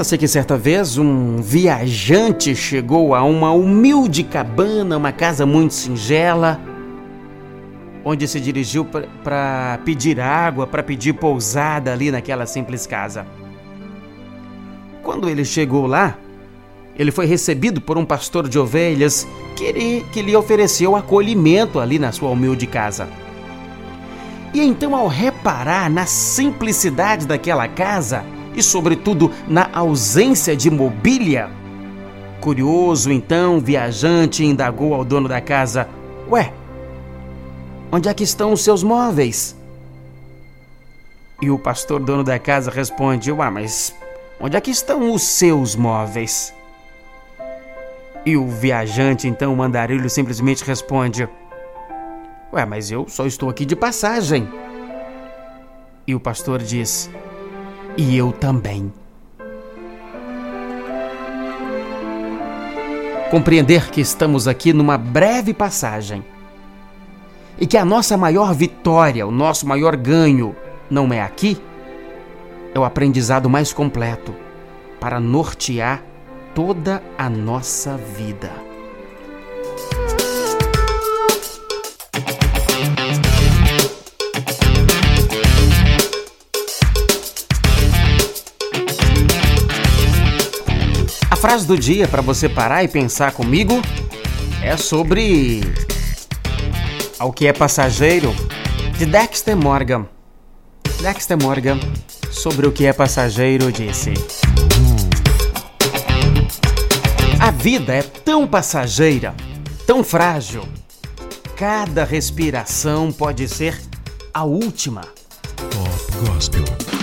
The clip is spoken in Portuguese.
Conta-se que certa vez um viajante chegou a uma humilde cabana, uma casa muito singela, onde se dirigiu para pedir água, para pedir pousada ali naquela simples casa. Quando ele chegou lá, ele foi recebido por um pastor de ovelhas que, lhe, que lhe ofereceu acolhimento ali na sua humilde casa. E então, ao reparar na simplicidade daquela casa e, sobretudo, na ausência de mobília, curioso então, o viajante indagou ao dono da casa: Ué, onde é que estão os seus móveis? E o pastor dono da casa responde: Ué, mas onde é que estão os seus móveis? E o viajante, então, o mandarilho, simplesmente responde: Ué, mas eu só estou aqui de passagem. E o pastor diz: E eu também. Compreender que estamos aqui numa breve passagem e que a nossa maior vitória, o nosso maior ganho, não é aqui, é o aprendizado mais completo para nortear toda a nossa vida. Frase do dia para você parar e pensar comigo é sobre ao que é passageiro de Dexter Morgan. Dexter Morgan sobre o que é passageiro disse: A vida é tão passageira, tão frágil. Cada respiração pode ser a última. Pop Gospel.